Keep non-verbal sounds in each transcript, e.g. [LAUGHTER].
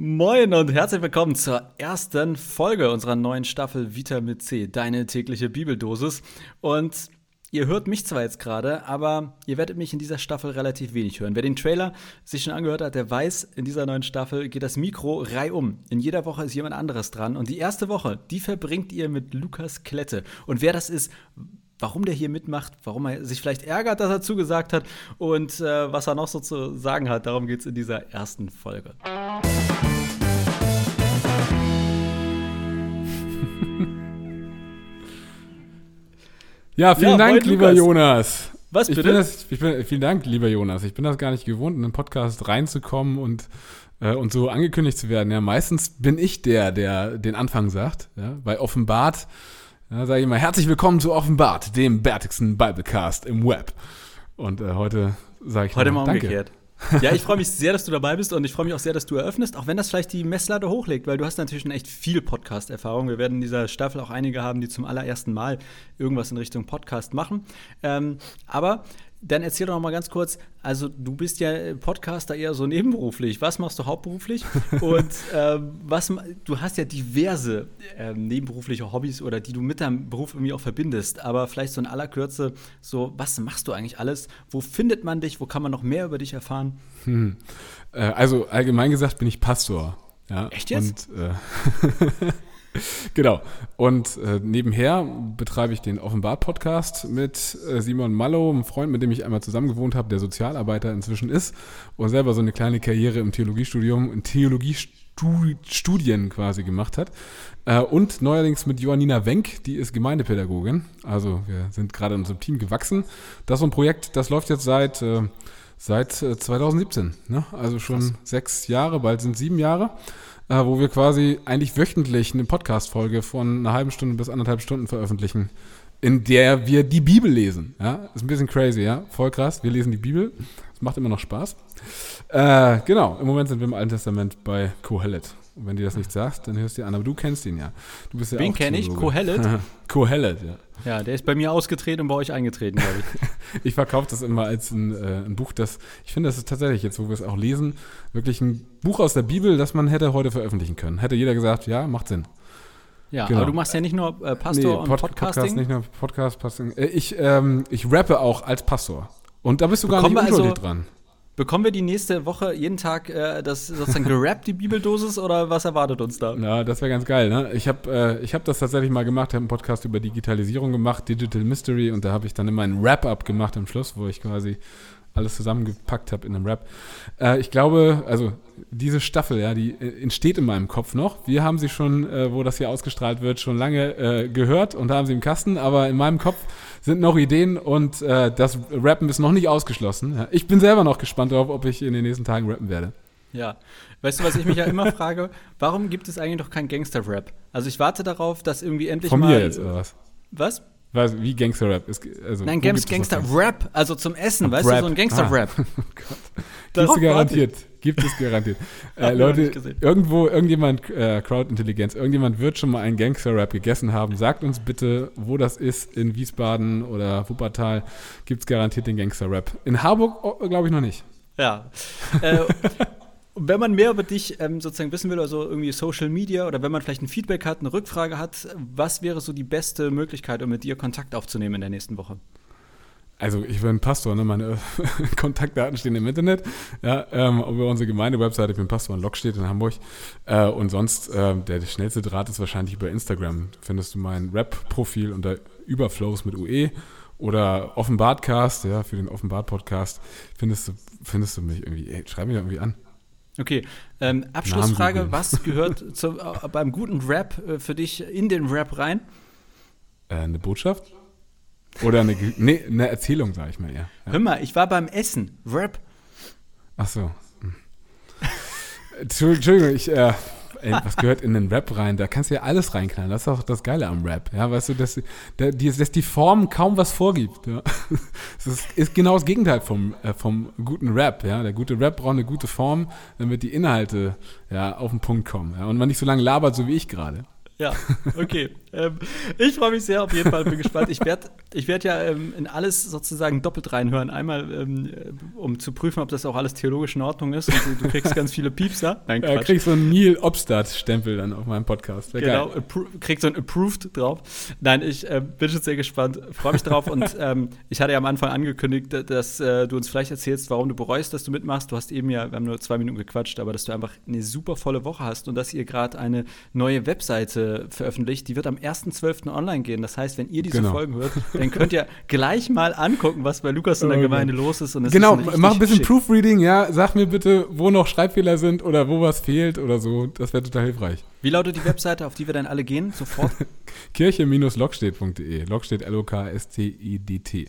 Moin und herzlich willkommen zur ersten Folge unserer neuen Staffel Vitamin C, deine tägliche Bibeldosis. Und ihr hört mich zwar jetzt gerade, aber ihr werdet mich in dieser Staffel relativ wenig hören. Wer den Trailer sich schon angehört hat, der weiß, in dieser neuen Staffel geht das Mikro reihum. In jeder Woche ist jemand anderes dran. Und die erste Woche, die verbringt ihr mit Lukas Klette. Und wer das ist, warum der hier mitmacht, warum er sich vielleicht ärgert, dass er zugesagt hat und äh, was er noch so zu sagen hat. Darum geht es in dieser ersten Folge. Ja, vielen Ja, Dank, lieber Lukas. Jonas. Was Ich bitte? bin das, ich bin, vielen Dank, lieber Jonas. Ich bin das gar nicht gewohnt, in einen Podcast reinzukommen und, äh, und so angekündigt zu werden. Ja, meistens bin ich der, der den Anfang sagt. Ja, bei Offenbart ja, sage ich immer, herzlich willkommen zu Offenbart, dem bärtigsten Biblecast im Web. Und äh, heute sage ich Heute mal, mal umgekehrt. [LAUGHS] Ja, ich freue mich sehr, dass du dabei bist und ich freue mich auch sehr, dass du eröffnest, auch wenn das vielleicht die Messlatte hochlegt, weil du hast natürlich schon echt viel Podcast-Erfahrung. Wir werden in dieser Staffel auch einige haben, die zum allerersten Mal irgendwas in Richtung Podcast machen. Ähm, aber dann erzähl doch noch mal ganz kurz, also du bist ja Podcaster eher so nebenberuflich. Was machst du hauptberuflich? [LAUGHS] Und ähm, was, du hast ja diverse ähm, nebenberufliche Hobbys oder die du mit deinem Beruf irgendwie auch verbindest. Aber vielleicht so in aller Kürze, so was machst du eigentlich alles? Wo findet man dich? Wo kann man noch mehr über dich erfahren? Hm. Äh, also allgemein gesagt bin ich Pastor. Ja, Echt jetzt? Und, äh, [LAUGHS] [LAUGHS] genau. Und äh, nebenher betreibe ich den Offenbart-Podcast mit äh, Simon Mallow, einem Freund, mit dem ich einmal zusammen gewohnt habe, der Sozialarbeiter inzwischen ist und selber so eine kleine Karriere im Theologiestudium, in Theologiestudien quasi gemacht hat. Äh, und neuerdings mit Johannina Wenk, die ist Gemeindepädagogin. Also wir sind gerade in unserem Team gewachsen. Das ist so ein Projekt, das läuft jetzt seit äh, Seit äh, 2017, ne? also schon sechs Jahre, bald sind sieben Jahre, äh, wo wir quasi eigentlich wöchentlich eine Podcast-Folge von einer halben Stunde bis anderthalb Stunden veröffentlichen, in der wir die Bibel lesen. Ja? Ist ein bisschen crazy, ja, voll krass. Wir lesen die Bibel, es macht immer noch Spaß. Äh, genau, im Moment sind wir im Alten Testament bei Kohelet. Und wenn dir das nicht sagst, dann hörst du dir an, aber du kennst ihn ja. Du bist ja Wen auch kenn ich? Kohelet? Kohelet, [LAUGHS] ja. Ja, der ist bei mir ausgetreten und bei euch eingetreten, glaube ich. [LAUGHS] Ich verkaufe das immer als ein, äh, ein Buch, das, ich finde, das ist tatsächlich jetzt, wo wir es auch lesen, wirklich ein Buch aus der Bibel, das man hätte heute veröffentlichen können. Hätte jeder gesagt, ja, macht Sinn. Ja, Genau. aber du machst ja nicht nur äh, Pastor und Pod- Podcasting. Podcast, nicht nur Podcast, Podcasting. Äh, ich, ähm, ich rappe auch als Pastor. Und da bist du gar Bekommen nicht wir also- dran. Bekommen wir die nächste Woche jeden Tag äh, das sozusagen gerappt, die Bibeldosis, oder was erwartet uns da? Ja, das wäre ganz geil, ne? Ich habe äh, hab das tatsächlich mal gemacht, habe einen Podcast über Digitalisierung gemacht, Digital Mystery, und da habe ich dann immer einen Wrap-Up gemacht am Schluss, wo ich quasi alles zusammengepackt habe in einem Rap. Äh, ich glaube, also diese Staffel, ja, die äh, entsteht in meinem Kopf noch. Wir haben sie schon, äh, wo das hier ausgestrahlt wird, schon lange äh, gehört und haben sie im Kasten, aber in meinem Kopf sind noch Ideen und äh, das Rappen ist noch nicht ausgeschlossen. Ja. Ich bin selber noch gespannt darauf, ob ich in den nächsten Tagen rappen werde. Ja. Weißt du, was ich mich ja immer [LAUGHS] frage? Warum gibt es eigentlich noch kein Gangster-Rap? Also ich warte darauf, dass irgendwie endlich Von mal. mir jetzt, oder was? Was? Was, wie Gangster-Rap ist. Also, Nein, Gangster-Rap, also zum Essen, Ah, weißt du, so ein Gangster-Rap. [LAUGHS] Oh Gott. [LAUGHS] Darauf Gibt es garantiert. Gibt es garantiert. [LAUGHS] Äh, Leute, irgendwo, irgendjemand, äh, Crowd-Intelligenz, irgendjemand wird schon mal einen Gangster-Rap gegessen haben. Sagt uns bitte, wo das ist, in Wiesbaden oder Wuppertal, gibt es garantiert den Gangster-Rap. In Harburg oh, glaube ich noch nicht. Ja. äh, wenn man mehr über dich ähm, sozusagen wissen will, also irgendwie Social Media oder wenn man vielleicht ein Feedback hat, eine Rückfrage hat, was wäre so die beste Möglichkeit, um mit dir Kontakt aufzunehmen in der nächsten Woche? Also ich bin Pastor, ne? meine [LAUGHS] Kontaktdaten stehen im Internet, ja, ähm, über unsere Gemeinde-Webseite, ich bin Pastor in Lockstedt in Hamburg äh, und sonst, äh, der schnellste Draht ist wahrscheinlich über Instagram, findest du mein Rap-Profil unter Überflows mit UE oder Offenbartcast, ja, für den Offenbart-Podcast, findest du, findest du mich irgendwie, ey, schreib mich doch irgendwie an. Okay, ähm, Abschlussfrage, was gehört [LAUGHS] zu, äh, beim guten Rap äh, für dich in den Rap rein? Äh, eine Botschaft? Oder eine, [LAUGHS] nee, eine Erzählung, sag ich mal eher. Ja. Hör mal, ich war beim Essen. Rap. Ach so. Hm. Entschu- Entschuldigung, ich, äh, ey, was gehört in den Rap rein? Da kannst du ja alles reinknallen. Das ist auch das Geile am Rap. Ja, weißt du, dass, dass die Form kaum was vorgibt. Ja. Das ist, ist genau das Gegenteil vom, äh, vom guten Rap. Ja. Der gute Rap braucht eine gute Form, damit die Inhalte ja, auf den Punkt kommen. Ja. Und man nicht so lange labert, so wie ich gerade. Ja, okay. [LAUGHS] ähm, ich freue mich sehr auf jeden Fall, bin gespannt. Ich werde ich werd ja ähm, in alles sozusagen doppelt reinhören. Einmal, ähm, um zu prüfen, ob das auch alles theologisch in Ordnung ist. Und du, du kriegst ganz viele Piepser. Nein, Quatsch. Ja, kriegst so einen Neil Obstadt-Stempel dann auf meinem Podcast. Wär genau, kriegst so ein Approved drauf. Nein, ich äh, bin schon sehr gespannt, freue mich drauf. und [LAUGHS] ähm, ich hatte ja am Anfang angekündigt, dass äh, du uns vielleicht erzählst, warum du bereust, dass du mitmachst. Du hast eben ja, wir haben nur zwei Minuten gequatscht, aber dass du einfach eine super volle Woche hast und dass ihr gerade eine neue Webseite veröffentlicht. Die wird am 1.12. online gehen. Das heißt, wenn ihr diese genau. Folgen hört, dann könnt ihr gleich mal angucken, was bei Lukas in der Gemeinde los ist. genau, ist mach ein bisschen schick. Proofreading, ja. Sag mir bitte, wo noch Schreibfehler sind oder wo was fehlt oder so. Das wäre total hilfreich. Wie lautet die Webseite, auf die wir dann alle gehen? Sofort? [LAUGHS] Kirche-lockstedt.de. Lockstedt, L-O-K-S-T-I-D-T.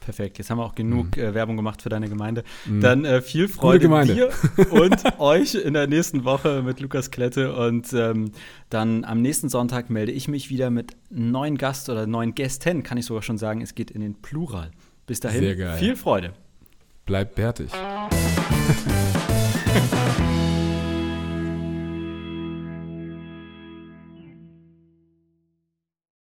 Perfekt, jetzt haben wir auch genug mhm. äh, Werbung gemacht für deine Gemeinde. Mhm. Dann äh, viel Freude dir und [LAUGHS] euch in der nächsten Woche mit Lukas Klette. Und ähm, dann am nächsten Sonntag melde ich mich wieder mit neuen Gast oder neuen Gästen, kann ich sogar schon sagen. Es geht in den Plural. Bis dahin, viel Freude. Bleibt bärtig. [LAUGHS]